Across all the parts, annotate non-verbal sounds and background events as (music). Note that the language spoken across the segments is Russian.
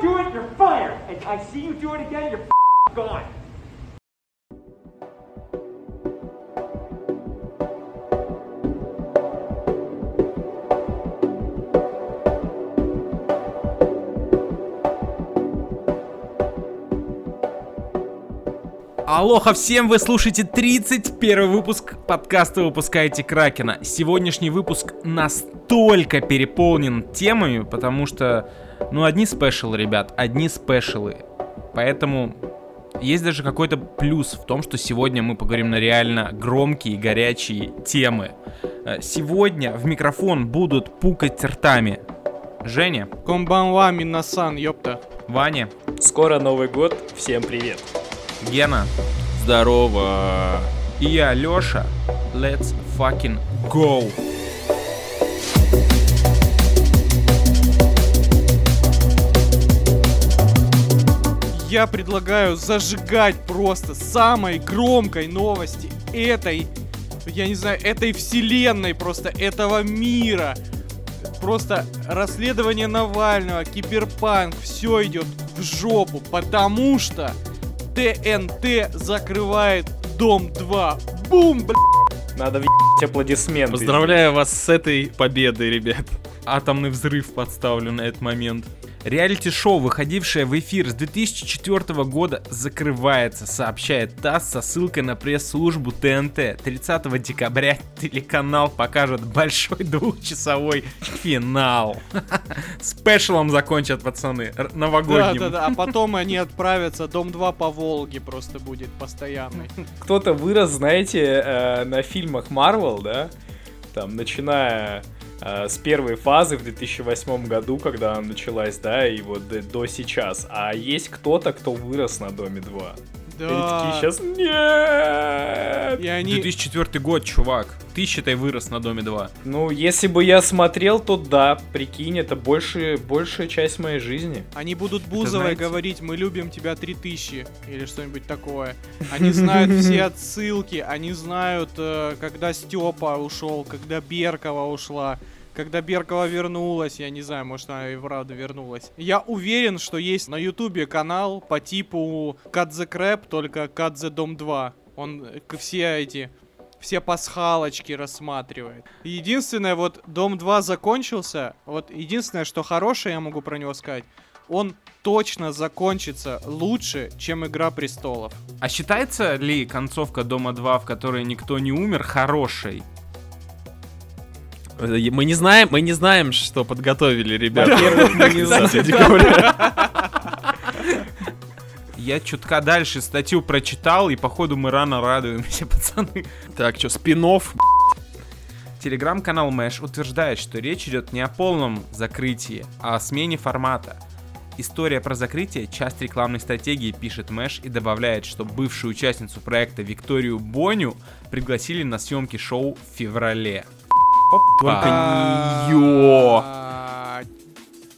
don't do it, you're fired. And I see you do it again, you're gone. Алоха всем, вы слушаете 31 выпуск подкаста «Выпускаете Кракена». Сегодняшний выпуск настолько переполнен темами, потому что, ну, одни спешалы, ребят, одни спешалы. Поэтому есть даже какой-то плюс в том, что сегодня мы поговорим на реально громкие и горячие темы. Э, Сегодня в микрофон будут пукать ртами Женя, Комбанва, Минасан, ёпта. Ваня, Скоро Новый год, всем привет. Гена Здорово. и я, Лёша. Let's fucking go! Я предлагаю зажигать просто самой громкой новости этой, я не знаю, этой вселенной, просто этого мира. Просто расследование Навального, киберпанк, все идет в жопу, потому что ТНТ закрывает Дом 2. Бум, бля. Надо въебать аплодисменты. Поздравляю вас с этой победой, ребят. Атомный взрыв подставлю на этот момент. Реалити-шоу, выходившее в эфир с 2004 года, закрывается, сообщает ТАСС со ссылкой на пресс-службу ТНТ. 30 декабря телеканал покажет большой двухчасовой финал. Спешлом закончат, пацаны, р- Да, новогодним. да, да. А потом они отправятся. Дом 2 по Волге просто будет постоянный. Кто-то вырос, знаете, э, на фильмах Marvel, да? Там, начиная с первой фазы в 2008 году, когда она началась, да, и вот до, до сейчас. А есть кто-то, кто вырос на Доме 2. И они Да. такие сейчас, нет! И они... 2004 год, чувак. Ты, считай, вырос на Доме 2. Ну, если бы я смотрел, то да, прикинь, это больше, большая часть моей жизни. Они будут Бузовой знаете- говорить, мы любим тебя 3000 или что-нибудь такое. Они знают все (laughs) отсылки, они знают, э, когда Степа ушел, когда Беркова ушла, когда Беркова вернулась, я не знаю, может она и правда вернулась. Я уверен, что есть на Ютубе канал по типу Cut the только Cut the Dom 2. Он э, все эти все пасхалочки рассматривает. Единственное, вот Дом 2 закончился. Вот единственное, что хорошее я могу про него сказать, он точно закончится лучше, чем Игра престолов. А считается ли концовка Дома 2, в которой никто не умер, хорошей? Э, Мы не знаем, мы не знаем, что подготовили ребята. Во-первых, мы не знаем. 30 декабря. Я чутка дальше статью прочитал, и походу мы рано радуемся, (laughs) пацаны. Так, что, спинов? Телеграм-канал Мэш утверждает, что речь идет не о полном закрытии, а о смене формата. История про закрытие – часть рекламной стратегии, пишет Мэш и добавляет, что бывшую участницу проекта Викторию Боню пригласили на съемки шоу в феврале. Только неё! А,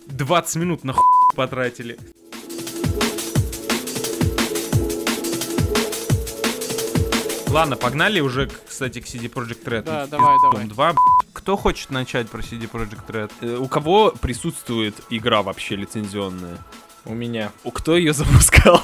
20 минут на хуй потратили. Ладно, погнали уже, кстати, к CD Projekt Red. Да, давай, давай. Два. Кто хочет начать про CD Projekt Red? Э, У кого присутствует игра вообще лицензионная? У меня. У кто ее запускал?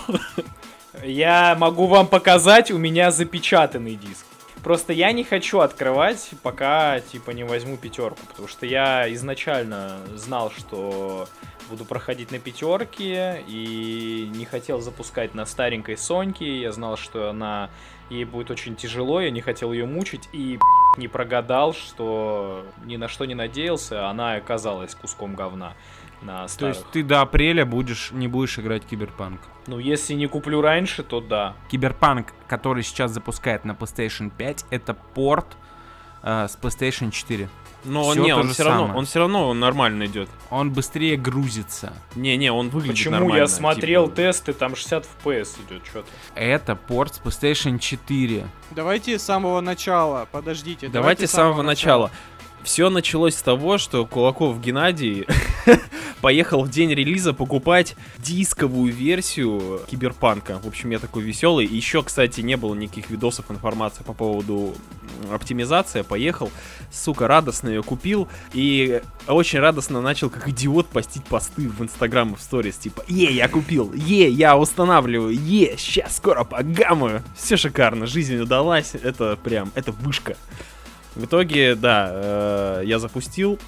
Я могу вам показать, у меня запечатанный диск. Просто я не хочу открывать, пока типа не возьму пятерку, потому что я изначально знал, что буду проходить на пятерке и не хотел запускать на старенькой Соньке. Я знал, что она ей будет очень тяжело, я не хотел ее мучить и (laughs) не прогадал, что ни на что не надеялся, она оказалась куском говна на То есть ты до апреля будешь, не будешь играть Киберпанк. Ну, если не куплю раньше, то да. Киберпанк, который сейчас запускает на PlayStation 5, это порт э, с PlayStation 4. Но Всё не, он все равно, он все равно нормально идет. Он быстрее грузится. Не, не, он выглядит Почему нормально. я смотрел типа. тесты, там 60 FPS идет, что-то. Это порт с PlayStation 4. Давайте с самого начала, подождите. Давайте с самого начала. Все началось с того, что Кулаков Геннадий (laughs) поехал в день релиза покупать дисковую версию Киберпанка. В общем, я такой веселый. Еще, кстати, не было никаких видосов, информации по поводу оптимизации. Поехал, сука, радостно ее купил. И очень радостно начал, как идиот, постить посты в Инстаграм и в сторис. Типа, е, я купил, е, я устанавливаю, е, сейчас скоро погамаю. Все шикарно, жизнь удалась. Это прям, это вышка. В итоге, да, э, я запустил,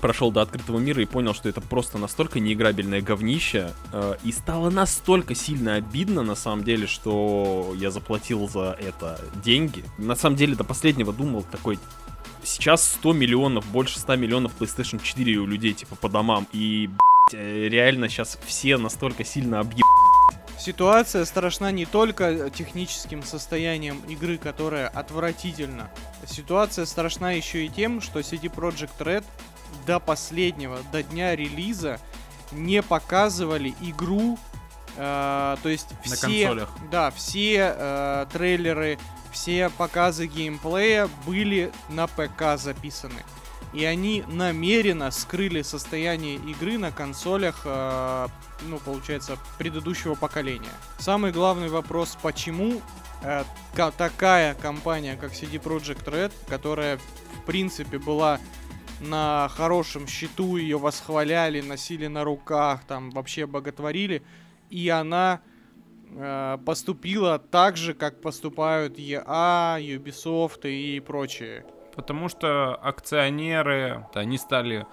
прошел до открытого мира и понял, что это просто настолько неиграбельное говнище. э, и стало настолько сильно обидно, на самом деле, что я заплатил за это деньги. На самом деле, до последнего думал такой... Сейчас 100 миллионов, больше 100 миллионов PlayStation 4 у людей, типа, по домам. И, блядь, э, реально сейчас все настолько сильно объеб... Ситуация страшна не только техническим состоянием игры, которая отвратительна. Ситуация страшна еще и тем, что CD Projekt Red до последнего, до дня релиза не показывали игру, э, то есть На все, консолях. да, все э, трейлеры, все показы геймплея были на ПК записаны. И они намеренно скрыли состояние игры на консолях, э, ну, получается, предыдущего поколения. Самый главный вопрос, почему э, ка- такая компания, как CD Projekt Red, которая, в принципе, была на хорошем счету, ее восхваляли, носили на руках, там вообще боготворили, и она э, поступила так же, как поступают EA, Ubisoft и прочие. Потому что акционеры, они стали,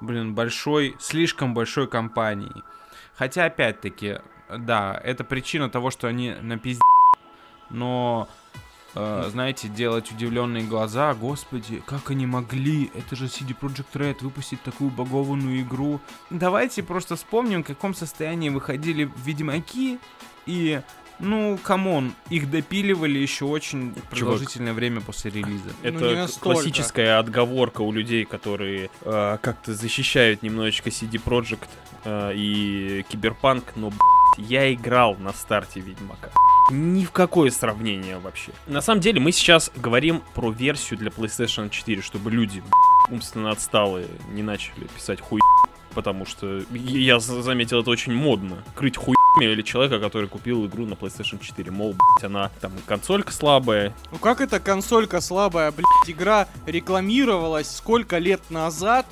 блин, большой, слишком большой компанией. Хотя, опять-таки, да, это причина того, что они на Но, э, знаете, делать удивленные глаза, господи, как они могли, это же CD Projekt Red, выпустить такую багованную игру. Давайте просто вспомним, в каком состоянии выходили Ведьмаки, и, ну, come on, их допиливали еще очень продолжительное время после релиза. Ну, Это настолько. классическая отговорка у людей, которые э, как-то защищают немножечко CD Projekt э, и Киберпанк, но, блядь, я играл на старте Ведьмака. Ни в какое сравнение вообще. На самом деле мы сейчас говорим про версию для PlayStation 4, чтобы люди умственно отсталые не начали писать хуй потому что я за- заметил, это очень модно. Крыть хуйми или человека, который купил игру на PlayStation 4. Мол, блядь, она там консолька слабая, Ну как эта консолька слабая, блядь, игра рекламировалась сколько лет назад,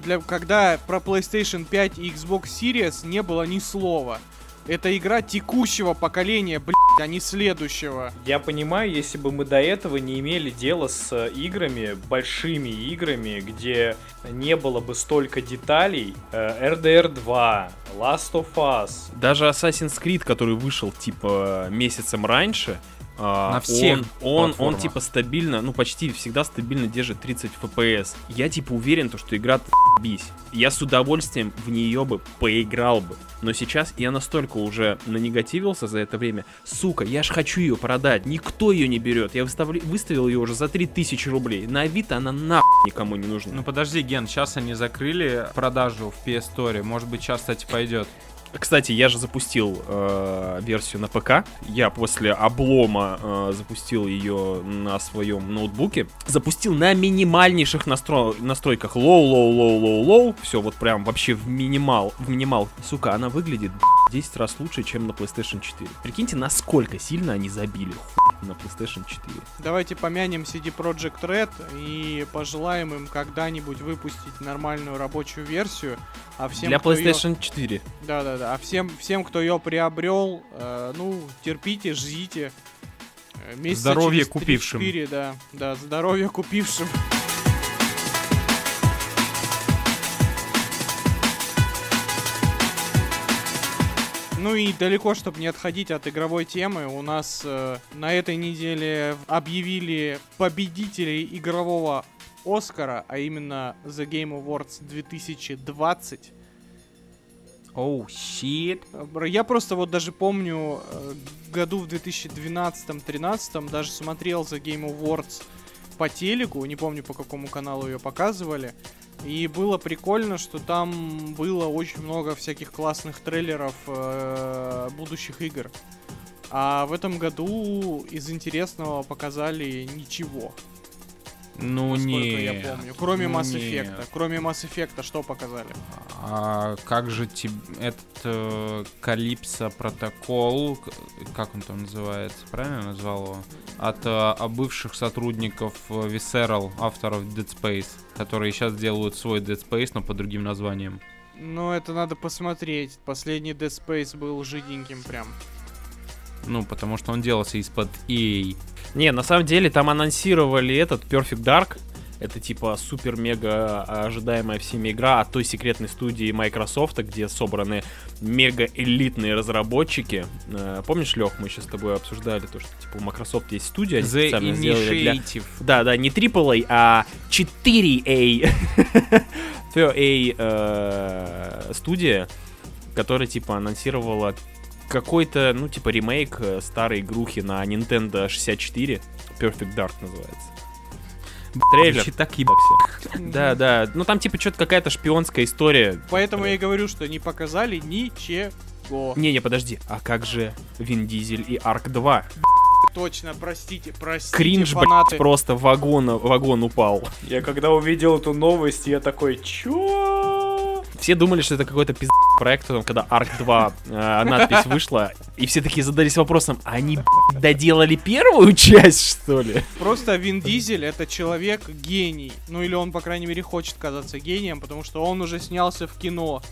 для, когда про PlayStation 5 и Xbox Series не было ни слова. Это игра текущего поколения, блядь, а не следующего. Я понимаю, если бы мы до этого не имели дела с э, играми, большими играми, где не было бы столько деталей, э, RDR 2, Last of Us, Даже Assassin's Creed, который вышел типа месяцем раньше, На всех он, он, он типа стабильно, ну почти всегда стабильно держит 30 FPS. Я типа уверен, то, что игра бись. Я с удовольствием в нее бы поиграл бы. Но сейчас я настолько уже нанегативился за это время. Сука, я ж хочу ее продать. Никто ее не берет. Я выставля- выставил ее уже за 3000 рублей. На Авито она нахуй никому не нужна. Ну подожди, Ген, сейчас они закрыли продажу в PS Store. Может быть, сейчас, кстати, пойдет. Кстати, я же запустил э, версию на ПК. Я после облома э, запустил ее на своем ноутбуке. Запустил на минимальнейших настро- настройках. Low, low, low, low, low. Все вот прям вообще в минимал. В минимал. Сука, она выглядит б***ь, 10 раз лучше, чем на PlayStation 4. Прикиньте, насколько сильно они забили хуй на PlayStation 4. Давайте помянем CD Projekt Red и пожелаем им когда-нибудь выпустить нормальную рабочую версию. А всем, Для PlayStation 4. Да-да-да. А всем, всем, кто ее приобрел, э, ну, терпите, ждите. Э, месяца Здоровья через купившим. 3-4, да. Да, здоровья купившим. Ну и далеко, чтобы не отходить от игровой темы, у нас э, на этой неделе объявили победителей игрового Оскара, а именно The Game Awards 2020. Оу, щит. Бр- Я просто вот даже помню, э, году в 2012-13 даже смотрел за Game Awards по телеку, не помню по какому каналу ее показывали. И было прикольно, что там было очень много всяких классных трейлеров э, будущих игр. А в этом году из интересного показали ничего. Ну не. я помню. Кроме ну Mass нет. Effect. Кроме Mass Effect, что показали? А как же тебе этот э, Калипсо протокол, как он там называется, правильно я назвал его? От э, а бывших сотрудников э, Visceral, авторов Dead Space, которые сейчас делают свой Dead Space, но под другим названием. Ну, это надо посмотреть. Последний Dead Space был жиденьким прям. Ну, потому что он делался из-под EA. Не, на самом деле там анонсировали этот Perfect Dark. Это типа супер-мега ожидаемая всеми игра от той секретной студии Microsoft, где собраны мега-элитные разработчики. Э, Помнишь, Лех, мы сейчас с тобой обсуждали то, что типа у Microsoft есть студия, они The специально сделали для... Да, да, не AAA, а 4A. (laughs) 4A э, студия, которая типа анонсировала какой-то, ну, типа ремейк э, старой игрухи на Nintendo 64. Perfect Dark называется. Трейлер. Так еб... Да, да. Ну там типа что-то какая-то шпионская история. Поэтому я и говорю, что не показали ничего. Не-не, подожди. А как же Вин Дизель и Арк 2? Точно, простите, простите, Кринж, фанаты. блядь, просто вагон, вагон упал. Я когда увидел эту новость, я такой, чё? Все думали, что это какой-то пиздец проект, когда Арк 2 э, надпись вышла, и все такие задались вопросом, они б***ь, доделали первую часть, что ли? Просто Вин Дизель это человек гений. Ну или он, по крайней мере, хочет казаться гением, потому что он уже снялся в кино.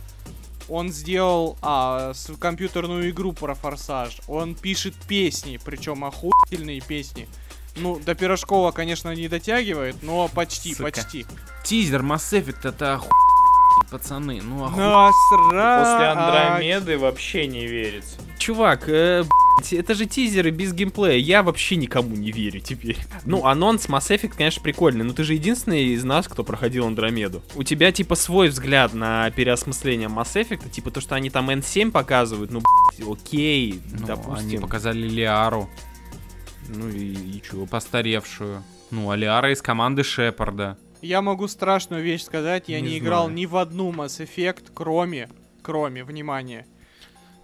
Он сделал а, с- компьютерную игру про форсаж. Он пишет песни, причем охуительные песни. Ну, до Пирожкова, конечно, не дотягивает, но почти, Сука. почти. Тизер Mass Effect это оху... пацаны, ну оху... Насрать. После Андромеды вообще не верится. Чувак, э, б***ь, это же тизеры без геймплея, я вообще никому не верю теперь. Ну, анонс Mass Effect, конечно, прикольный, но ты же единственный из нас, кто проходил Андромеду. У тебя, типа, свой взгляд на переосмысление Mass Effect, типа то, что они там N7 показывают, ну, б***ь, окей, Ну, они допустим. показали Лиару, Ну и, и чё? постаревшую. Ну, а Лиара из команды Шепарда. Я могу страшную вещь сказать, я Не не, играл знаю. ни в одну Mass Effect, кроме, кроме, внимание.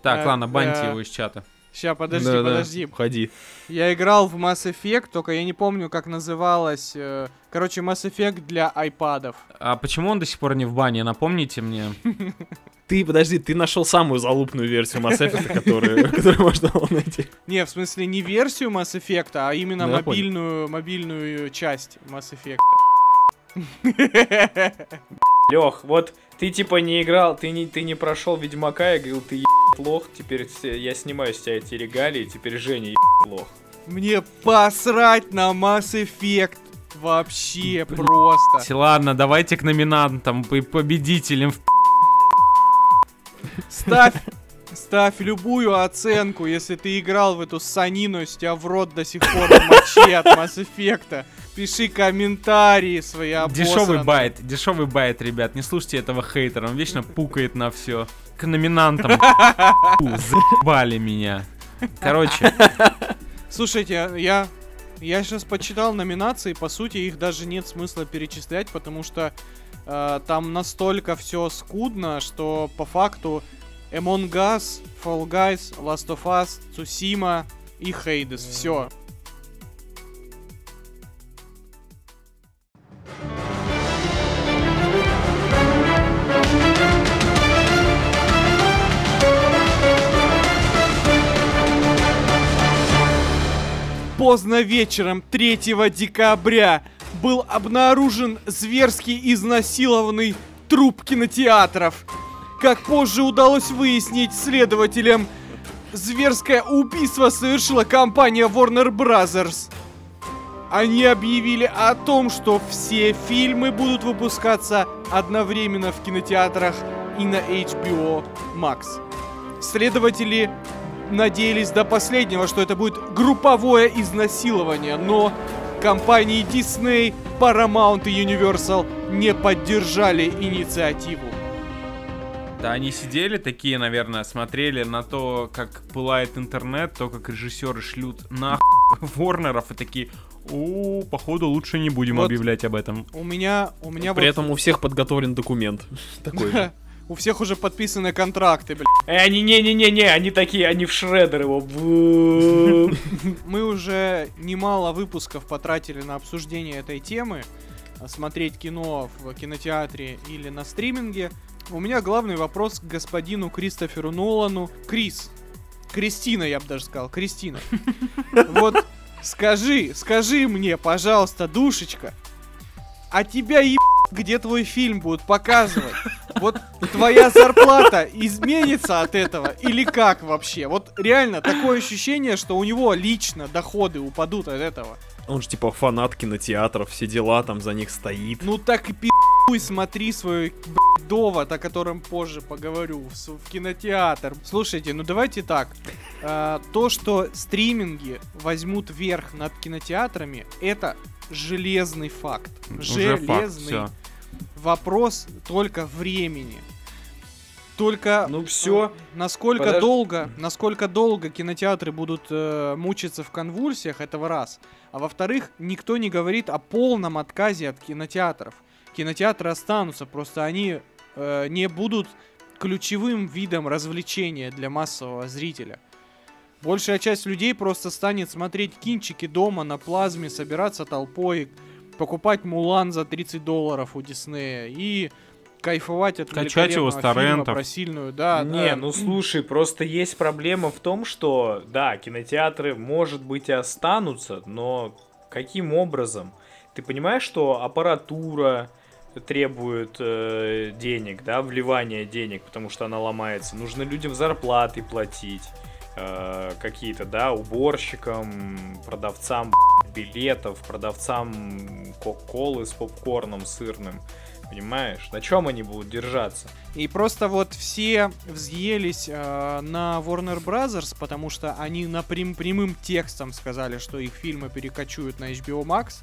Так, Э, ладно, баньте э, его из чата. Ща, подожди, Да-да, подожди. Ходи. Я играл в Mass Effect, только я не помню, как называлась. э, Короче, Mass Effect для айпадов. А почему он до сих пор не в бане? Напомните мне. (laughs) Ты, подожди, ты нашел самую залупную версию Mass Effect, (laughs) которую, можно было найти. Не, в смысле не версию Mass Effect, а именно Ну, мобильную часть Mass Effect. (laughs) Лех, вот ты типа не играл, ты не, ты не прошел Ведьмака, я говорил, ты еб лох, теперь я снимаю с тебя эти регалии, теперь Женя еб лох. Мне посрать на Mass Effect. Вообще просто. Ладно, давайте к номинантам, по- победителям. в Ставь, ставь любую оценку, если ты играл в эту санину, с тебя в рот до сих пор в моче от Mass Effect. Пиши комментарии свои Дешевый обосранные. байт, дешевый байт, ребят. Не слушайте этого хейтера, он вечно пукает на все. К номинантам. Заебали меня. Короче, Слушайте, я я сейчас почитал номинации, по сути их даже нет смысла перечислять, потому что э, там настолько все скудно, что по факту Among Us, Fall Guys, Last of Us, Tsushima и Hades, все. Поздно вечером 3 декабря был обнаружен зверски изнасилованный труп кинотеатров. Как позже удалось выяснить следователям, зверское убийство совершила компания Warner Brothers. Они объявили о том, что все фильмы будут выпускаться одновременно в кинотеатрах и на HBO Max. Следователи надеялись до последнего, что это будет групповое изнасилование, но компании Disney, Paramount и Universal не поддержали инициативу. да, они сидели такие, наверное, смотрели на то, как пылает интернет, то, как режиссеры шлют на (laughs) Ворнеров и такие, о, походу лучше не будем Вот. объявлять об этом. У меня, у меня При вот- этом у всех подготовлен документ. (laughs) Такой же. (laughs) У всех уже подписаны контракты, блядь. Э, они не-не-не-не, они такие, они в шредер его. (laughs) Мы уже немало выпусков потратили на обсуждение этой темы. Смотреть кино в кинотеатре или на стриминге. У меня главный вопрос к господину Кристоферу Нолану. Крис. Кристина, я бы даже сказал. Кристина. (laughs) Вот скажи, скажи мне, пожалуйста, душечка, а тебя еб... где твой фильм будут показывать? Вот твоя зарплата изменится от этого или как вообще? Вот реально такое ощущение, что у него лично доходы упадут от этого. Он же типа фанат кинотеатров, все дела там за них стоит. Ну так и пи***уй, смотри свой б***ь, довод, о котором позже поговорю, в, в кинотеатр. Слушайте, ну давайте так. А, то, что стриминги возьмут верх над кинотеатрами, это железный факт. Уже факт, Железный всё. вопрос только времени. Только Ну всё. э, насколько Подож- долго, насколько долго кинотеатры будут э, мучиться в конвульсиях, этого раз. А во-вторых, никто не говорит о полном отказе от кинотеатров. Кинотеатры останутся, просто они э, не будут ключевым видом развлечения для массового зрителя. Большая часть людей просто станет смотреть кинчики дома на плазме, собираться толпой, покупать Мулан за 30 долларов у Диснея и кайфовать от Качать его с торрентов. про сильную, да, Не, да. ну слушай, просто есть проблема в том, что, да, кинотеатры, может быть, и останутся, но каким образом? Ты понимаешь, что аппаратура требует э, денег, да, вливания денег, потому что она ломается. Нужно людям зарплаты платить, э, какие-то, да, уборщикам, продавцам билетов, продавцам кока-колы с попкорном сырным. Понимаешь? На чем они будут держаться? И просто вот все взъелись э, на Warner Brothers, потому что они напрям прямым текстом сказали, что их фильмы перекочуют на HBO Max.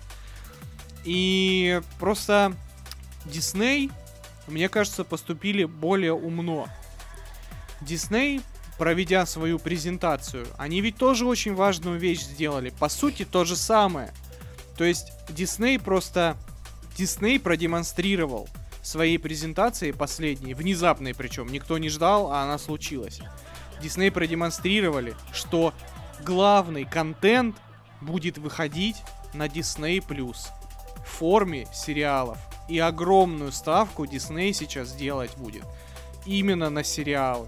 И просто Disney, мне кажется, поступили более умно. Disney, проведя свою презентацию, они ведь тоже очень важную вещь сделали. По сути, то же самое. То есть Disney просто... Disney продемонстрировал своей презентации последней, внезапной причем, никто не ждал, а она случилась. Disney продемонстрировали, что главный контент будет выходить на Disney Plus в форме сериалов. И огромную ставку Disney сейчас делать будет именно на сериалы.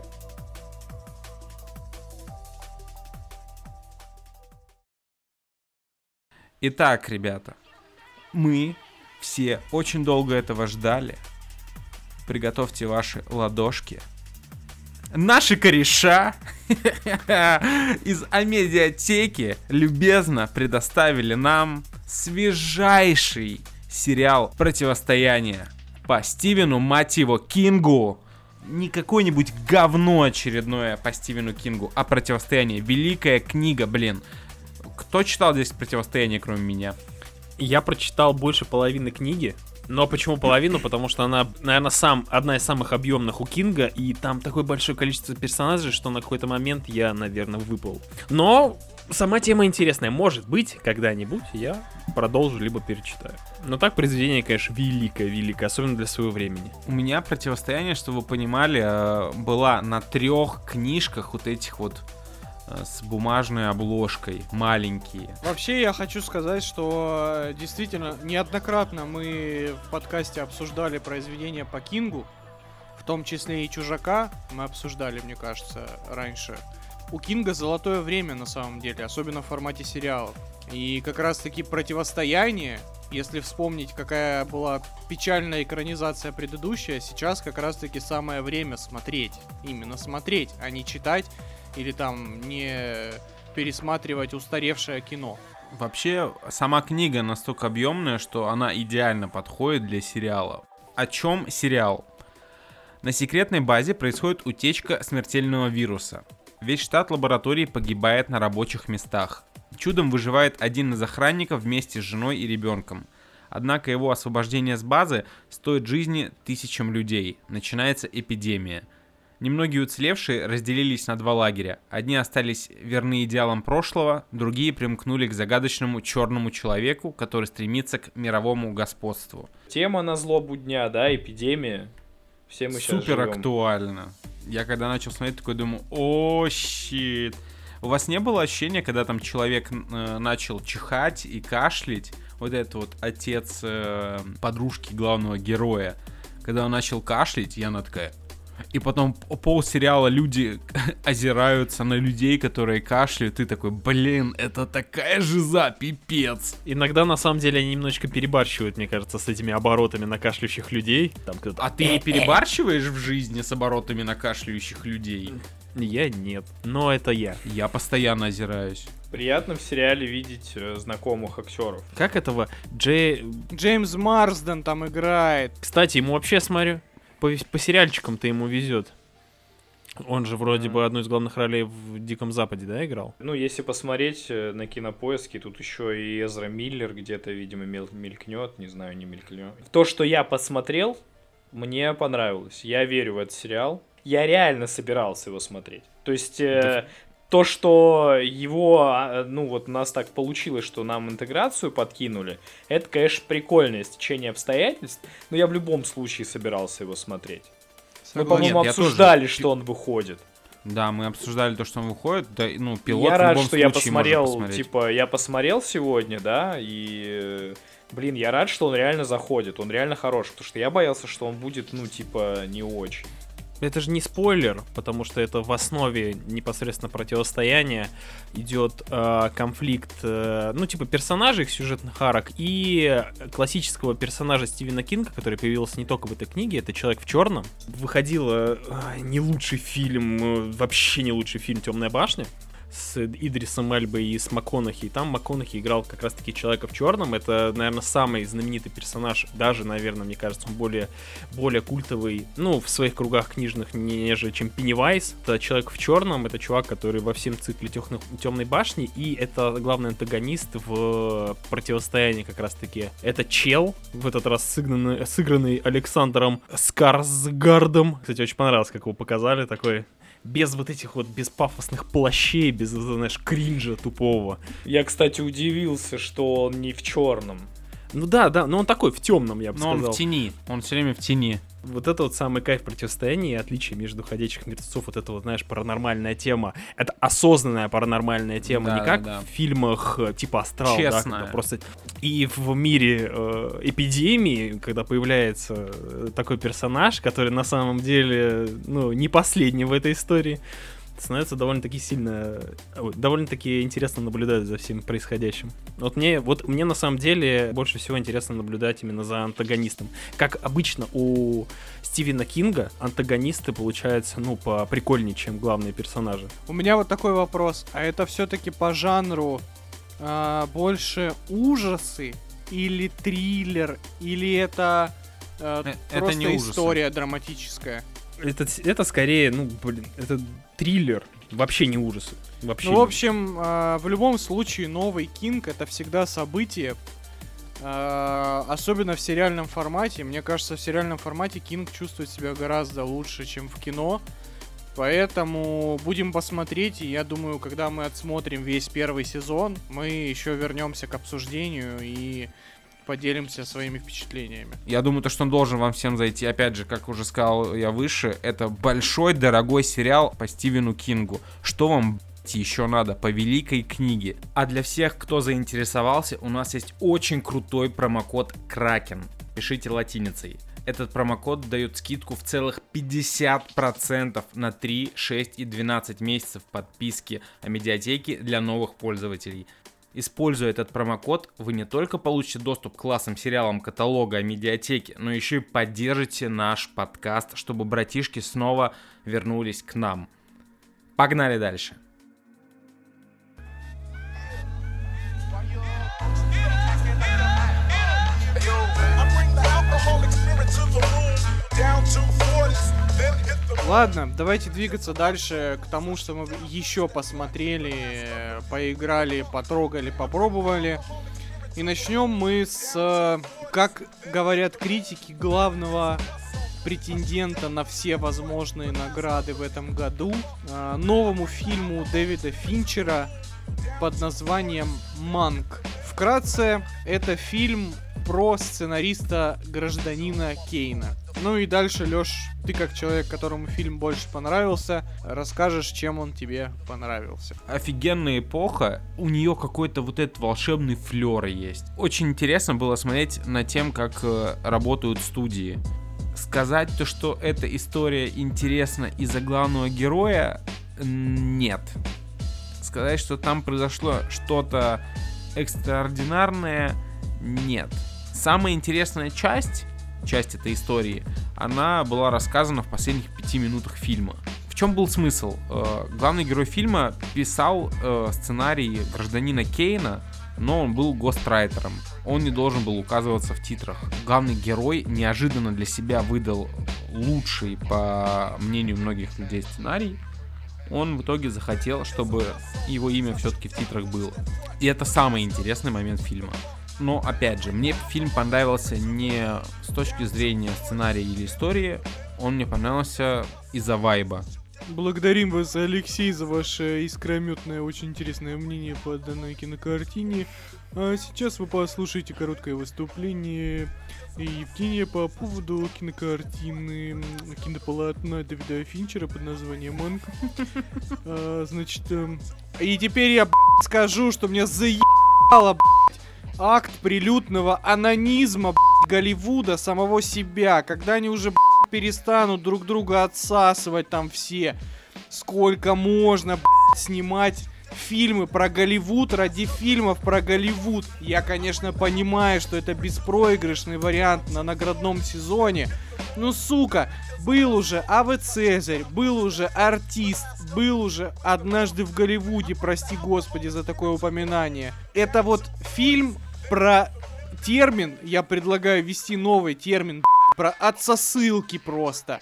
Итак, ребята, мы все очень долго этого ждали. Приготовьте ваши ладошки. Наши кореша (laughs) из Амедиатеки любезно предоставили нам свежайший сериал «Противостояние» по Стивену, мать его, Кингу. Не какое-нибудь говно очередное по Стивену Кингу, а «Противостояние». Великая книга, блин. Кто читал здесь «Противостояние», кроме меня? Я прочитал больше половины книги. Но почему половину? Потому что она, наверное, сам, одна из самых объемных у Кинга, и там такое большое количество персонажей, что на какой-то момент я, наверное, выпал. Но сама тема интересная. Может быть, когда-нибудь я продолжу, либо перечитаю. Но так произведение, конечно, великое, великое, особенно для своего времени. У меня противостояние, чтобы вы понимали, э, была на трех книжках вот этих вот с бумажной обложкой, маленькие. Вообще я хочу сказать, что э, действительно неоднократно мы в подкасте обсуждали произведения по Кингу, в том числе и Чужака мы обсуждали, мне кажется, раньше. У Кинга золотое время на самом деле, особенно в формате сериалов. И как раз таки противостояние, если вспомнить, какая была печальная экранизация предыдущая, сейчас как раз таки самое время смотреть. Именно смотреть, а не читать или там не пересматривать устаревшее кино. Вообще, сама книга настолько объемная, что она идеально подходит для сериала. О чем сериал? На секретной базе происходит утечка смертельного вируса. Весь штат лаборатории погибает на рабочих местах. Чудом выживает один из охранников вместе с женой и ребенком. Однако его освобождение с базы стоит жизни тысячам людей. Начинается эпидемия. Немногие уцелевшие разделились на два лагеря. Одни остались верны идеалам прошлого, другие примкнули к загадочному черному человеку, который стремится к мировому господству. Тема на злобу дня, да, эпидемия. Все мы Супер актуально. Я когда начал смотреть, такой думаю, о, щит. У вас не было ощущения, когда там человек э, начал чихать и кашлять, вот это вот отец э, подружки главного героя, когда он начал кашлять, я она такая, и потом пол сериала люди (laughs) озираются на людей, которые кашляют, ты такой, блин, это такая жиза, пипец. Иногда, на самом деле, они немножечко перебарщивают, мне кажется, с этими оборотами на кашляющих людей. Там кто-то... А ты не перебарщиваешь в жизни с оборотами на кашляющих людей? Я нет, но это я. Я постоянно озираюсь. Приятно в сериале видеть э, знакомых актеров. Как этого Джей... Джеймс Марсден там играет. Кстати, ему вообще, смотрю, по, по сериальчикам-то ему везет. Он же вроде бы одну из главных ролей в Диком Западе, да, играл? Ну, если посмотреть э, на кинопоиске, тут еще и Эзра Миллер где-то, видимо, мел- мелькнет, не знаю, не мелькнет. То, что я посмотрел, мне понравилось. Я верю в этот сериал. Я реально собирался его смотреть. То есть, э, то, что его, а, ну вот у нас так получилось, что нам интеграцию подкинули, это, конечно, прикольное стечение обстоятельств, но я в любом случае собирался его смотреть. Мы, по-моему, я тоже- обсуждали, что он выходит. Да, мы обсуждали то, что он выходит, да, ну, пилот я в рад, любом что я посмотрел, типа, я посмотрел сегодня, да, и, блин, я рад, что он реально заходит, он реально хорош, потому что я боялся, что он будет, ну, типа, не очень. Это же не спойлер, потому что это в основе непосредственно противостояния идет э, конфликт, э, ну, типа персонажей, их сюжетных арок и классического персонажа Стивена Кинга, который появился не только в этой книге, это Человек в черном. Выходил э, не лучший фильм, э, вообще не лучший фильм Темная башня с Идрисом Эльбой и с МакКонахи. И там МакКонахи играл как раз-таки Человека в черном. Это, наверное, самый знаменитый персонаж. Даже, наверное, мне кажется, он более, более культовый, ну, в своих кругах книжных, нежели чем Пеннивайз. Это Человек в черном. Это чувак, который во всем цикле Темной башни. И это главный антагонист в противостоянии как раз-таки. Это чел, в этот раз сыгранный, сыгранный Александром Скарсгардом. Кстати, очень понравилось, как его показали. Такой без вот этих вот без пафосных плащей, без, знаешь, кринжа тупого. Я, кстати, удивился, что он не в черном. Ну да, да, но он такой в темном, я бы Но он сказал. в тени, он все время в тени. Вот это вот самый кайф противостояния и отличие между ходячих мертвецов, вот это вот, знаешь, паранормальная тема. Это осознанная паранормальная тема, Да, не как да, да. в фильмах э, типа Астрал, да, Честная. когда просто... И в мире э, эпидемии, когда появляется э, такой персонаж, который на самом деле, ну, не последний в этой истории, становится довольно-таки сильно, довольно-таки интересно наблюдать за всем происходящим. Вот мне, вот мне на самом деле больше всего интересно наблюдать именно за антагонистом. Как обычно у Стивена Кинга антагонисты получаются, ну, поприкольнее, чем главные персонажи. У меня вот такой вопрос. А это все-таки по жанру а, больше ужасы или триллер, или это а, Э, это просто не ужасы. история драматическая? Это, это скорее, ну, блин, это триллер, вообще не ужасы. Вообще Ну, в общем, а, в любом случае, новый Кинг это всегда событие. а, особенно в сериальном формате. Мне кажется, в сериальном формате Кинг чувствует себя гораздо лучше, чем в кино. Поэтому будем посмотреть, и я думаю, когда мы отсмотрим весь первый сезон, мы еще вернемся к обсуждению и поделимся своими впечатлениями. Я думаю, то, что он должен вам всем зайти. Опять же, как уже сказал я выше, это большой, дорогой сериал по Стивену Кингу. Что вам еще надо по великой книге? А для всех, кто заинтересовался, у нас есть очень крутой промокод Кракен. Пишите латиницей. Этот промокод дает скидку в целых 50% на 3, 6 и 12 месяцев подписки о медиатеке для новых пользователей. Используя этот промокод, вы не только получите доступ к классным сериалам каталога медиатеки, но еще и поддержите наш подкаст, чтобы братишки снова вернулись к нам. Погнали дальше. Ладно, давайте двигаться дальше к тому, что мы еще посмотрели, поиграли, потрогали, попробовали. И начнем мы с, как говорят критики, главного претендента на все возможные награды в этом году. э, Новому фильму Дэвида Финчера под названием «Манк». Вкратце, это фильм про сценариста гражданина Кейна. Ну и дальше, Лёш, ты как человек, которому фильм больше понравился, расскажешь, чем он тебе понравился. Офигенная эпоха, у нее какой-то вот этот волшебный флер есть. Очень интересно было смотреть на тем, как э, работают студии. Сказать то, что эта история интересна из-за главного героя, нет. Сказать, что там произошло что-то экстраординарное, нет. Самая интересная часть, часть этой истории, она была рассказана в последних пяти минутах фильма. В чем был смысл? Э, Главный герой фильма писал э, сценарий гражданина Кейна, но он был гострайтером. Он не должен был указываться в титрах. Главный герой неожиданно для себя выдал лучший, по мнению многих людей, сценарий. Он в итоге захотел, чтобы его имя все-таки в титрах было. И это самый интересный момент фильма. Но опять же, мне фильм понравился не с точки зрения сценария или истории, он мне понравился из-за вайба. Благодарим вас, Алексей, за ваше искрометное, очень интересное мнение по данной кинокартине. А сейчас вы послушаете короткое выступление Евгения по поводу кинокартины кинополотна Давида Финчера под названием «Манк». (laughs) А, Значит, эм, и теперь я скажу, что мне заебало, б***ь, акт прилюдного анонизма, б***ь, Голливуда самого себя, когда они уже, б***ь, перестанут друг друга отсасывать там все. Сколько можно, б***ь, снимать фильмы про Голливуд ради фильмов про Голливуд. Я, конечно, понимаю, что это беспроигрышный вариант на наградном сезоне. Ну, сука, был уже АВ Цезарь, был уже артист, был уже однажды в Голливуде, прости господи за такое упоминание. Это вот фильм про термин, я предлагаю ввести новый термин, (laughs) про отсосылки просто.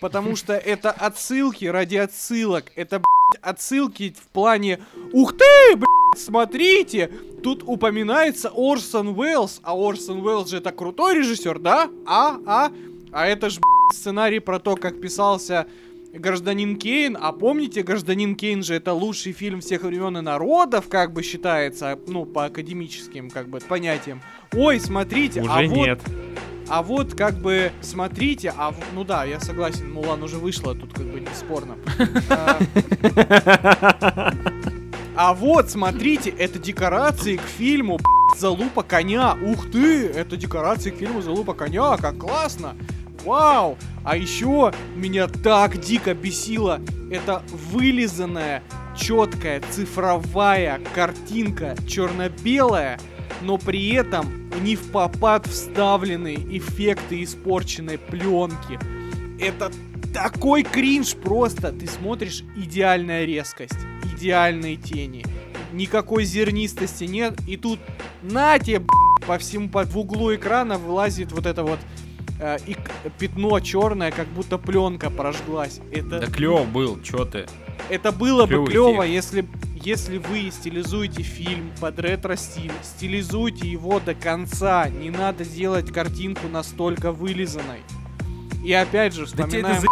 Потому что это отсылки ради отсылок. Это, блядь, отсылки в плане «Ух ты, блядь, смотрите!» Тут упоминается Орсон Уэллс. А Орсон Уэллс же это крутой режиссер, да? А? А? А это же, блядь, сценарий про то, как писался Гражданин Кейн, а помните, Гражданин Кейн же это лучший фильм всех времен и народов, как бы считается, ну, по академическим, как бы, понятиям. Ой, смотрите, а Уже вот нет. а вот как бы смотрите, а ну да, я согласен, Мулан уже вышла, тут как бы не спорно. А, А вот смотрите, это декорации к фильму Залупа коня. Ух ты, это декорации к фильму Залупа коня, как классно. Вау! А еще меня так дико бесило. Это вылизанная, четкая, цифровая картинка, черно-белая, но при этом не в попад вставленные эффекты испорченной пленки. Это такой кринж просто. Ты смотришь идеальная резкость, идеальные тени. Никакой зернистости нет. И тут нате, б***ь, по всему по в углу экрана вылазит вот это вот э, и пятно черное, как будто пленка прожглась. Это Да клёв был, чё ты? это было бы Клёвый клево, эффект. если, если вы стилизуете фильм под ретро-стиль, стилизуйте его до конца. Не надо делать картинку настолько вылизанной. И опять же, Да это вспоминаем...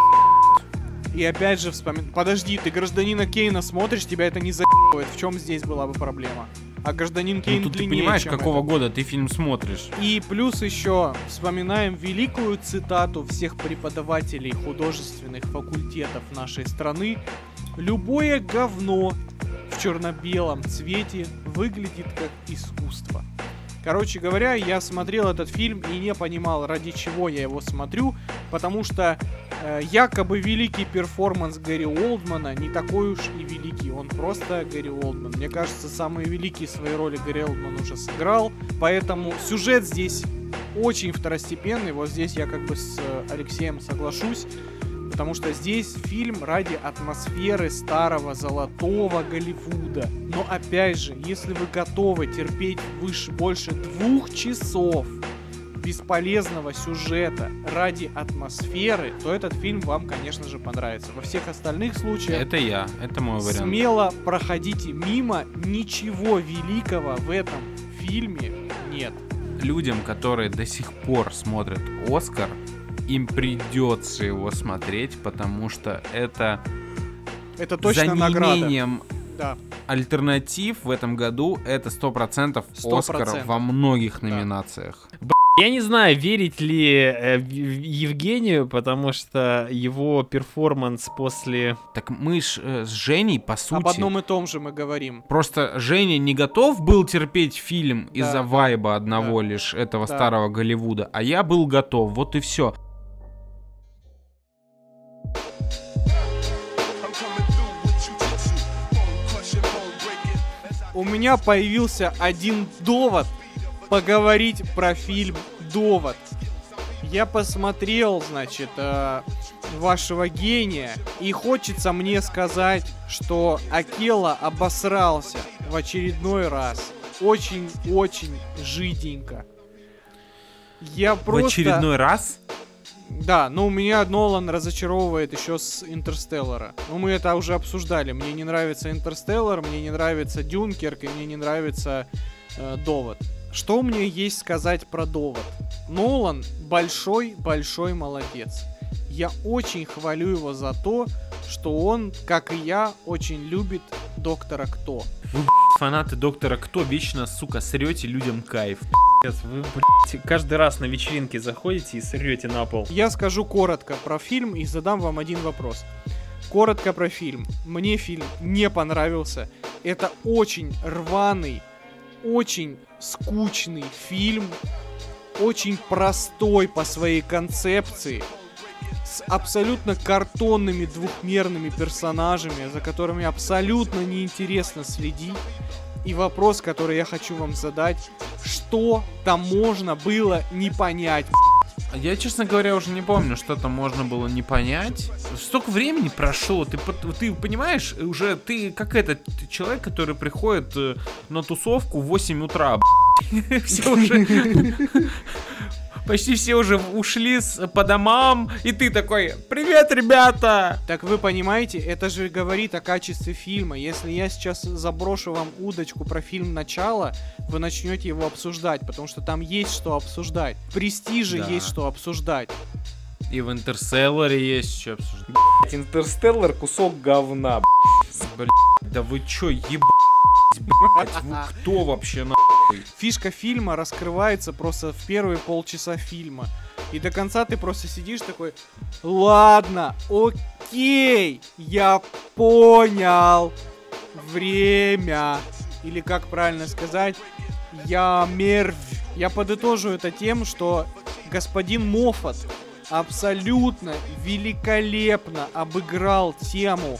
И опять же вспоминаем... Подожди, ты гражданина Кейна смотришь, тебя это не заебывает. В чем здесь была бы проблема? А гражданин Кейн Ну тут ты длиннее, понимаешь, чем какого это. года ты фильм смотришь. И плюс еще вспоминаем великую цитату всех преподавателей художественных факультетов нашей страны. Любое говно в черно-белом цвете выглядит как искусство. Короче говоря, я смотрел этот фильм и не понимал, ради чего я его смотрю, потому что э, якобы великий перформанс Гэри Олдмана не такой уж и великий, он просто Гэри Олдман. Мне кажется, самые великие свои роли Гэри Олдман уже сыграл, поэтому сюжет здесь очень второстепенный, вот здесь я как бы с э, Алексеем соглашусь, потому что здесь фильм ради атмосферы старого золотого Голливуда. Но опять же, если вы готовы терпеть выше больше двух часов бесполезного сюжета ради атмосферы, то этот фильм вам, конечно же, понравится. Во всех остальных случаях Это я, это мой вариант. смело проходите мимо, ничего великого в этом фильме нет. Людям, которые до сих пор смотрят Оскар, им придется его смотреть, потому что это Это точно за награда. неимением Да. альтернатив в этом году это 100% Оскар 100%. во многих Да. номинациях. Я не знаю, верить ли э, Евгению, потому что его перформанс после... Так мы ж э, с Женей, по сути... Об одном и том же мы говорим. Просто Женя не готов был терпеть фильм Да, из-за да, вайба одного да. лишь этого Да. старого Голливуда, а я был готов, вот и все. У меня появился один довод поговорить про фильм «Довод». Я посмотрел, значит, э, вашего гения, и хочется мне сказать, что Акела обосрался в очередной раз. Очень-очень жиденько. Я просто... В очередной раз? Да, но у меня Нолан разочаровывает еще с Интерстеллара. Ну, мы это уже обсуждали. Мне не нравится Интерстеллар, мне не нравится Дюнкерк, и мне не нравится э, Довод. Что мне есть сказать про Довод? Нолан большой-большой молодец. Я очень хвалю его за то, что он, как и я, очень любит Доктора Кто. Фанаты Доктора Кто вечно, сука, срете людям кайф. Вы, блядь, каждый раз на вечеринке заходите и срете на пол. Я скажу коротко про фильм и задам вам один вопрос. Коротко про фильм. Мне фильм не понравился. Это очень рваный, очень скучный фильм. Очень простой по своей концепции. С абсолютно картонными двухмерными персонажами, за которыми абсолютно неинтересно следить. И вопрос, который я хочу вам задать, что там можно было не понять? А Я, честно говоря, уже не помню, что там можно было не понять. Столько времени прошло, ты, ты понимаешь, уже ты как этот человек, который приходит э, на тусовку в 8 утра, (laughs) все уже... Почти все уже ушли с- по домам, и ты такой, привет, ребята! Так вы понимаете, это же говорит о качестве фильма. Если я сейчас заброшу вам удочку про фильм «Начало», вы начнете его обсуждать, потому что там есть что обсуждать. В «Престиже» Да. есть что обсуждать. И в Интерселларе есть что обсуждать. Интерстеллар кусок говна. Блядь, да вы чё, ебать, блядь, вы кто вообще на... Фишка фильма раскрывается просто в первые полчаса фильма. И до конца ты просто сидишь такой, ладно, окей, я понял. Время. Или как правильно сказать, я мервь. Я подытожу это тем, что господин Моффат абсолютно великолепно обыграл тему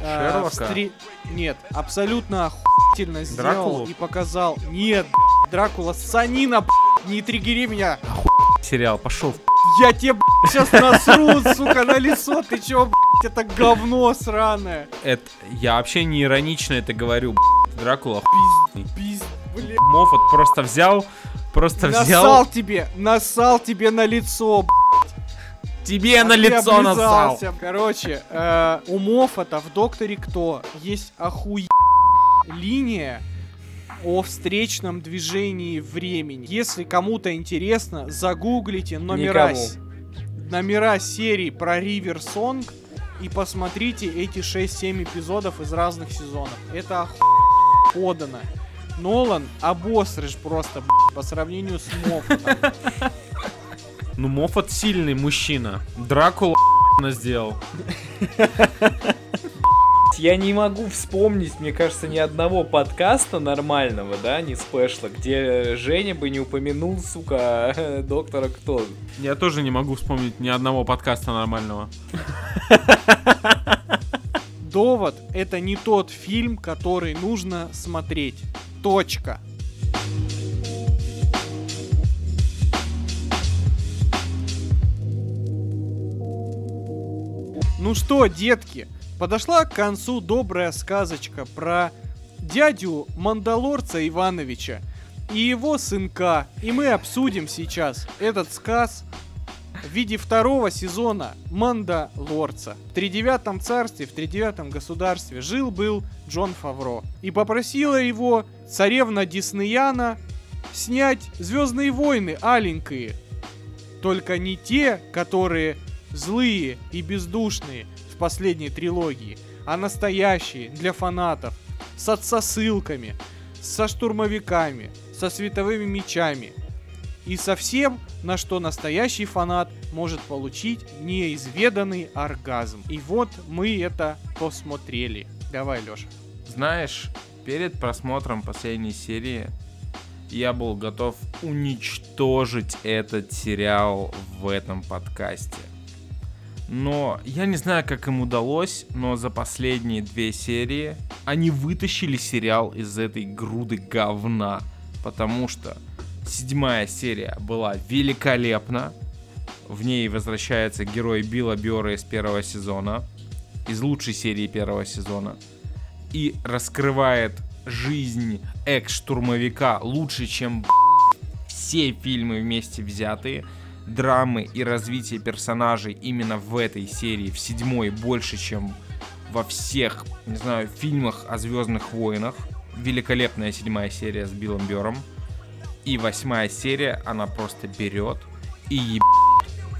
э, Шерлока? встре- Нет, абсолютно охуительно сделал Дракулу? и показал. Нет, Дракула, санина, не триггери меня. Сериал, пошел Я тебе сейчас насру, сука, на лицо. Ты чё, блядь, это говно сраное. Это, я вообще не иронично это говорю, Дракула, Пиз, блядь. Моффат просто взял, просто Насал взял, тебе, насал тебе на лицо, тебе А на лицо облизался. Короче, э, у Моффата в Докторе Кто есть охуе линия о встречном движении времени. Если кому-то интересно, загуглите номера, с- номера серий про Ривер Сонг и посмотрите эти 6-7 эпизодов из разных сезонов. Это оху... подано. Нолан обосрышь просто, по сравнению с Моффатом. (laughs) Ну, Моффат сильный мужчина. Дракула (laughs) сделал. (laughs) Я не могу вспомнить, мне кажется, ни одного подкаста нормального, да, не спешла, где Женя бы не упомянул, сука, (laughs) доктора кто. Я тоже не могу вспомнить ни одного подкаста нормального. Довод это не тот фильм, который нужно смотреть. Точка. Ну что, детки, подошла к концу добрая сказочка про дядю Мандалорца Ивановича и его сынка. И мы обсудим сейчас этот сказ в виде второго сезона Мандалорца. В тридевятом царстве, в тридевятом государстве жил-был Джон Фавро. И попросила его царевна Диснеяна снять Звездные войны аленькие. Только не те, которые злые и бездушные в последней трилогии, а настоящие для фанатов, с отсосылками, со штурмовиками, со световыми мечами. И совсем на что настоящий фанат может получить неизведанный оргазм. И вот мы это посмотрели. Давай, Леша. Знаешь, перед просмотром последней серии я был готов уничтожить этот сериал в этом подкасте. Но я не знаю, как им удалось, но за последние две серии они вытащили сериал из этой груды говна. Потому что седьмая серия была великолепна. В ней возвращается герой Билла Бёра из первого сезона. Из лучшей серии первого сезона. И раскрывает жизнь экс-штурмовика лучше, чем все фильмы вместе взятые. Драмы и развитие персонажей именно в этой серии, в седьмой, больше, чем во всех, не знаю, фильмах о Звездных войнах. Великолепная седьмая серия с Биллом Бером. И восьмая серия, она просто берет и еб...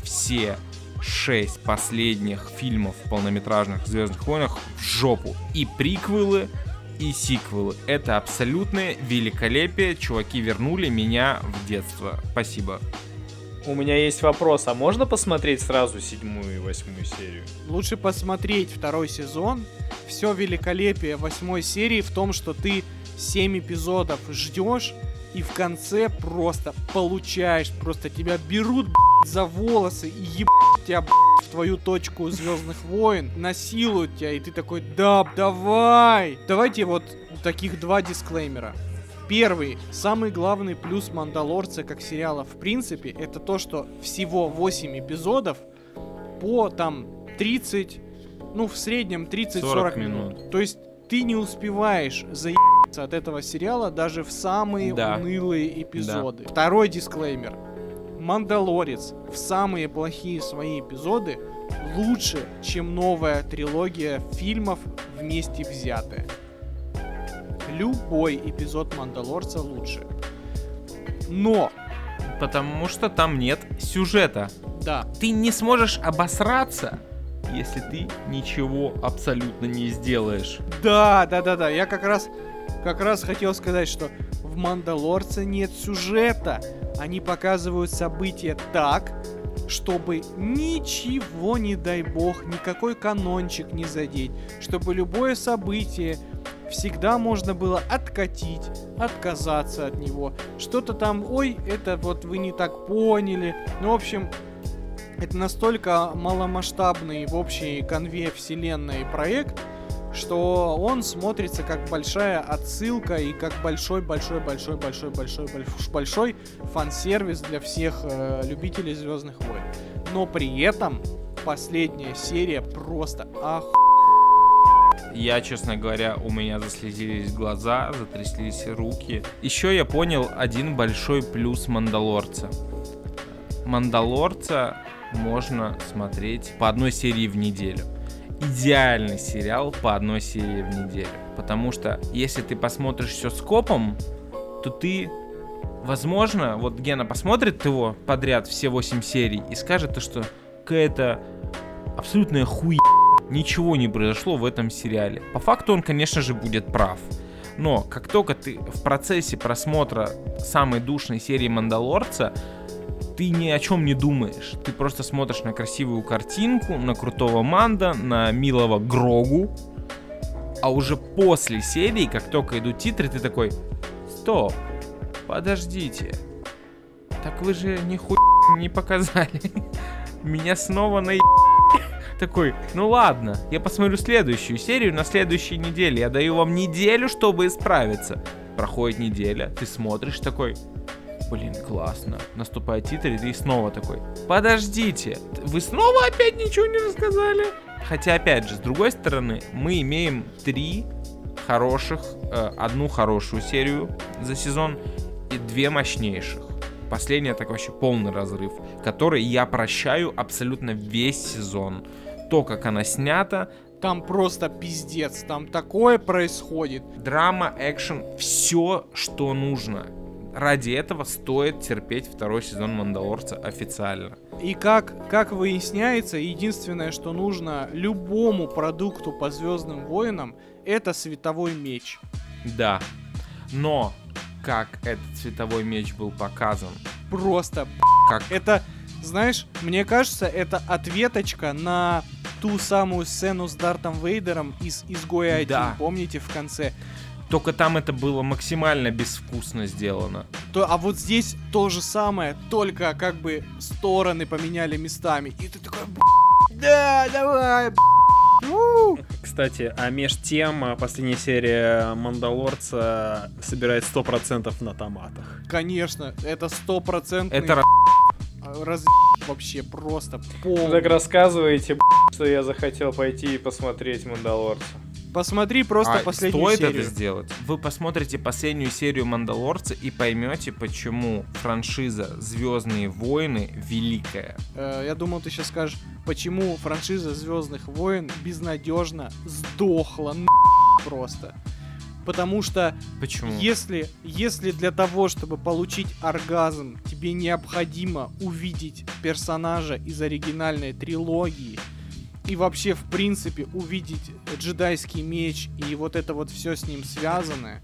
все шесть последних фильмов полнометражных Звездных войнах в жопу. И приквелы, и сиквелы. Это абсолютное великолепие. Чуваки вернули меня в детство. Спасибо. У меня есть вопрос, а можно посмотреть сразу седьмую и восьмую серию? Лучше посмотреть второй сезон. Все великолепие восьмой серии в том, что ты 7 эпизодов ждешь, и в конце просто получаешь, просто тебя берут б***ь, за волосы и ебать тебя б***ь, в твою точку Звездных войн, насилуют тебя, и ты такой, да, давай. Давайте вот таких два дисклеймера. Первый, самый главный плюс Мандалорца как сериала в принципе, это то, что всего 8 эпизодов по там 30, ну в среднем 30-40 40 минут. минут. То есть ты не успеваешь заебаться от этого сериала даже в самые Да. унылые эпизоды. Второй дисклеймер. Мандалорец в самые плохие свои эпизоды лучше, чем новая трилогия фильмов вместе взятая. Любой эпизод Мандалорца лучше. Но, Потому что там нет сюжета. да, Ты не сможешь обосраться, если ты ничего абсолютно не сделаешь. Да, да, да, да. Я как раз, как раз хотел сказать, что в Мандалорце нет сюжета. Они показывают события так, чтобы ничего, не дай бог, никакой канончик не задеть. Чтобы любое событие всегда можно было откатить, отказаться от него. Что-то там, ой, это вот вы не так поняли. Ну, в общем, это настолько маломасштабный в общей конве вселенной проект, что он смотрится как большая отсылка и как большой большой большой большой большой большой большой фан-сервис для всех э, любителей Звездных войн. Но при этом последняя серия просто ах. Я, честно говоря, у меня заслезились глаза, затряслись руки. Еще я понял один большой плюс Мандалорца. Мандалорца можно смотреть по одной серии в неделю. Идеальный сериал по одной серии в неделю. Потому что если ты посмотришь все скопом, то ты, возможно, вот Гена посмотрит его подряд все 8 серий и скажет, то, что какая-то абсолютная хуйня ничего не произошло в этом сериале. По факту он, конечно же, будет прав. Но как только ты в процессе просмотра самой душной серии Мандалорца, ты ни о чем не думаешь. Ты просто смотришь на красивую картинку, на крутого Манда, на милого Грогу. А уже после серии, как только идут титры, ты такой, стоп, подождите. Так вы же нихуя не показали. (laughs) Меня снова на такой, ну ладно, я посмотрю следующую серию на следующей неделе. Я даю вам неделю, чтобы исправиться. Проходит неделя, ты смотришь такой, блин, классно. Наступает титр, и ты снова такой, подождите, вы снова опять ничего не рассказали? Хотя, опять же, с другой стороны, мы имеем три хороших, э, одну хорошую серию за сезон и две мощнейших. Последняя так вообще полный разрыв, который я прощаю абсолютно весь сезон. То, как она снята, Там просто пиздец, там такое происходит. драма, экшен, все, что нужно. Ради этого стоит терпеть второй сезон Мандалорца официально. И как, как выясняется, единственное, что нужно любому продукту по Звездным войнам, это световой меч. Да. Но как этот световой меч был показан просто Как? Это, знаешь, мне кажется, это ответочка на ту самую сцену с Дартом Вейдером из Изгоя 1, Да. помните, в конце? Только там это было максимально безвкусно сделано. То, а вот здесь то же самое, только как бы стороны поменяли местами. И ты такой, «Б***ь, да, давай, б***ь, у». Кстати, а меж тем, а, последняя серия Мандалорца собирает 100% на томатах. Конечно, это стопроцентный Это ра- раз вообще просто полный. так рассказываете, что я захотел пойти и посмотреть Мандалорца. Посмотри просто А последнюю стоит серию. это сделать. Вы посмотрите последнюю серию Мандалорца и поймете, почему франшиза Звездные войны великая. Э, я думал, ты сейчас скажешь, почему франшиза Звездных войн безнадежно сдохла просто. Потому что Почему? если, если для того, чтобы получить оргазм, тебе необходимо увидеть персонажа из оригинальной трилогии и вообще, в принципе, увидеть джедайский меч и вот это вот все с ним связанное,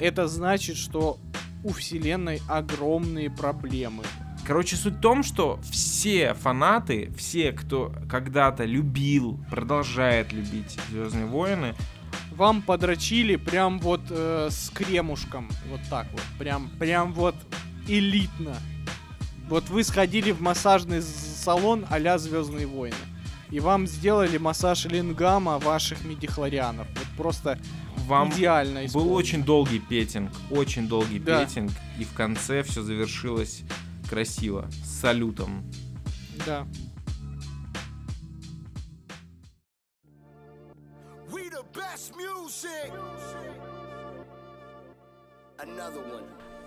это значит, что у вселенной огромные проблемы. Короче, суть в том, что все фанаты, все, кто когда-то любил, продолжает любить Звездные войны, Вам подрочили прям вот э, с кремушком. Вот так вот. Прям, прям вот элитно. Вот вы сходили в массажный салон а-ля Звездные войны. И вам сделали массаж лингама ваших медихлорианов. Вот просто вам идеально был очень долгий петинг, очень долгий Да. петинг, и в конце все завершилось красиво, с салютом. Да.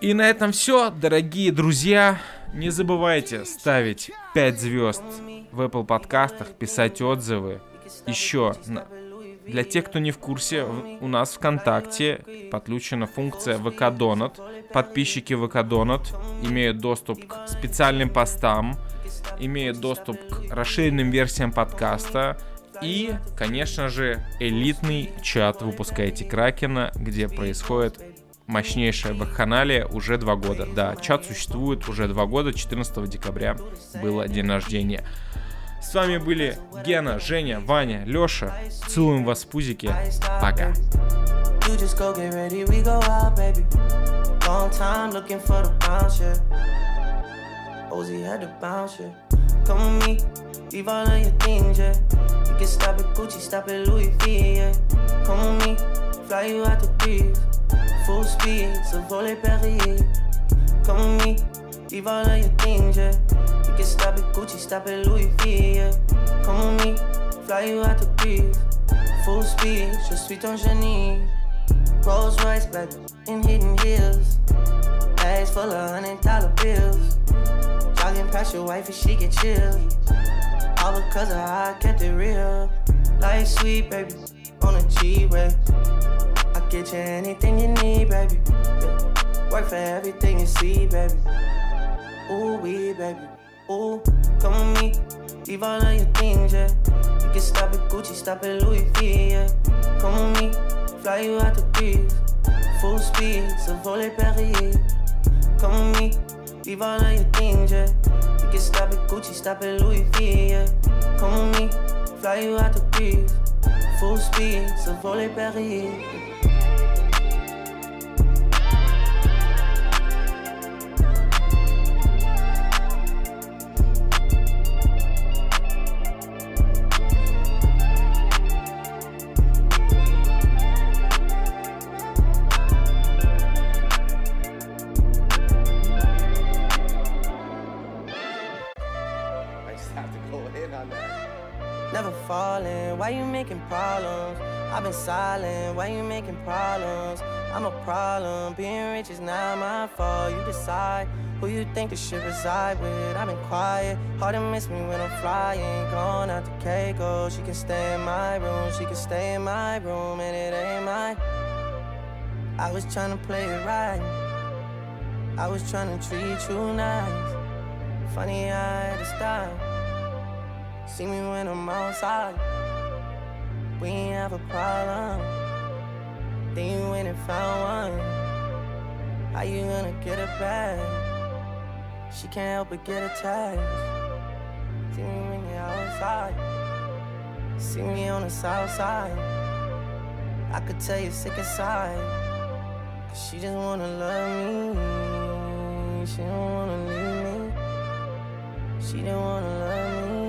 И на этом все, дорогие друзья. Не забывайте ставить 5 звезд в Apple подкастах, писать отзывы. Еще для тех, кто не в курсе, в- у нас ВКонтакте подключена функция ВК Донат. Подписчики ВК Донат имеют доступ к специальным постам, имеют доступ к расширенным версиям подкаста и, конечно же, элитный чат «Выпускайте Кракена», где происходит мощнейшая вакханалия уже два года. Да, чат существует уже два года, 14 декабря было день рождения. С вами были Гена, Женя, Ваня, Лёша. Целуем вас в пузики. Пока. The. Ozzy had to bounce, yeah. Come with me, leave all of your things, yeah. You can stop at Gucci, stop at Louis V, yeah. Come with me, fly you out the breeze. Full speed, so volley Perrier. Come with me, leave all of your things, yeah. You can stop at Gucci, stop at Louis V, yeah. Come with me, fly you out the breeze. Full speed, je suis ton génie. Rolls Royce, baby, in hidden heels. Bags full of hundred dollar bills. Jogging past your wife and she get chill. All because I kept it real. Life sweet, baby, on a G-Way. I get you anything you need, baby. Yeah. Work for everything you see, baby. Ooh, we, baby. Ooh, come with me. Leave all of your things, yeah. You can stop at Gucci, stop at Louis V, yeah. Come with me. Fly you out to breeze. Full speed, so volley Perrier. Come with me. Leave all of your things, yeah. You can stop at Gucci, stop at Louis V, yeah. Come with me. Fly you out the breeze. Full speed, so volley Perrier. Problems? I've been silent, why you making problems? I'm a problem, being rich is not my fault. You decide who you think the shit reside with. I've been quiet, hard to miss me when I'm flying. Gone out to Keiko, she can stay in my room, she can stay in my room, and it ain't mine. I was trying to play it right, I was trying to treat you nice. Funny I had to stop. See me when I'm outside. We ain't have a problem. Then you went and found one. How you gonna get it back? She can't help but get attached. See me when you're outside. See me on the south side. I could tell you're sick inside. Cause she just wanna love me. She don't wanna leave me. She don't wanna love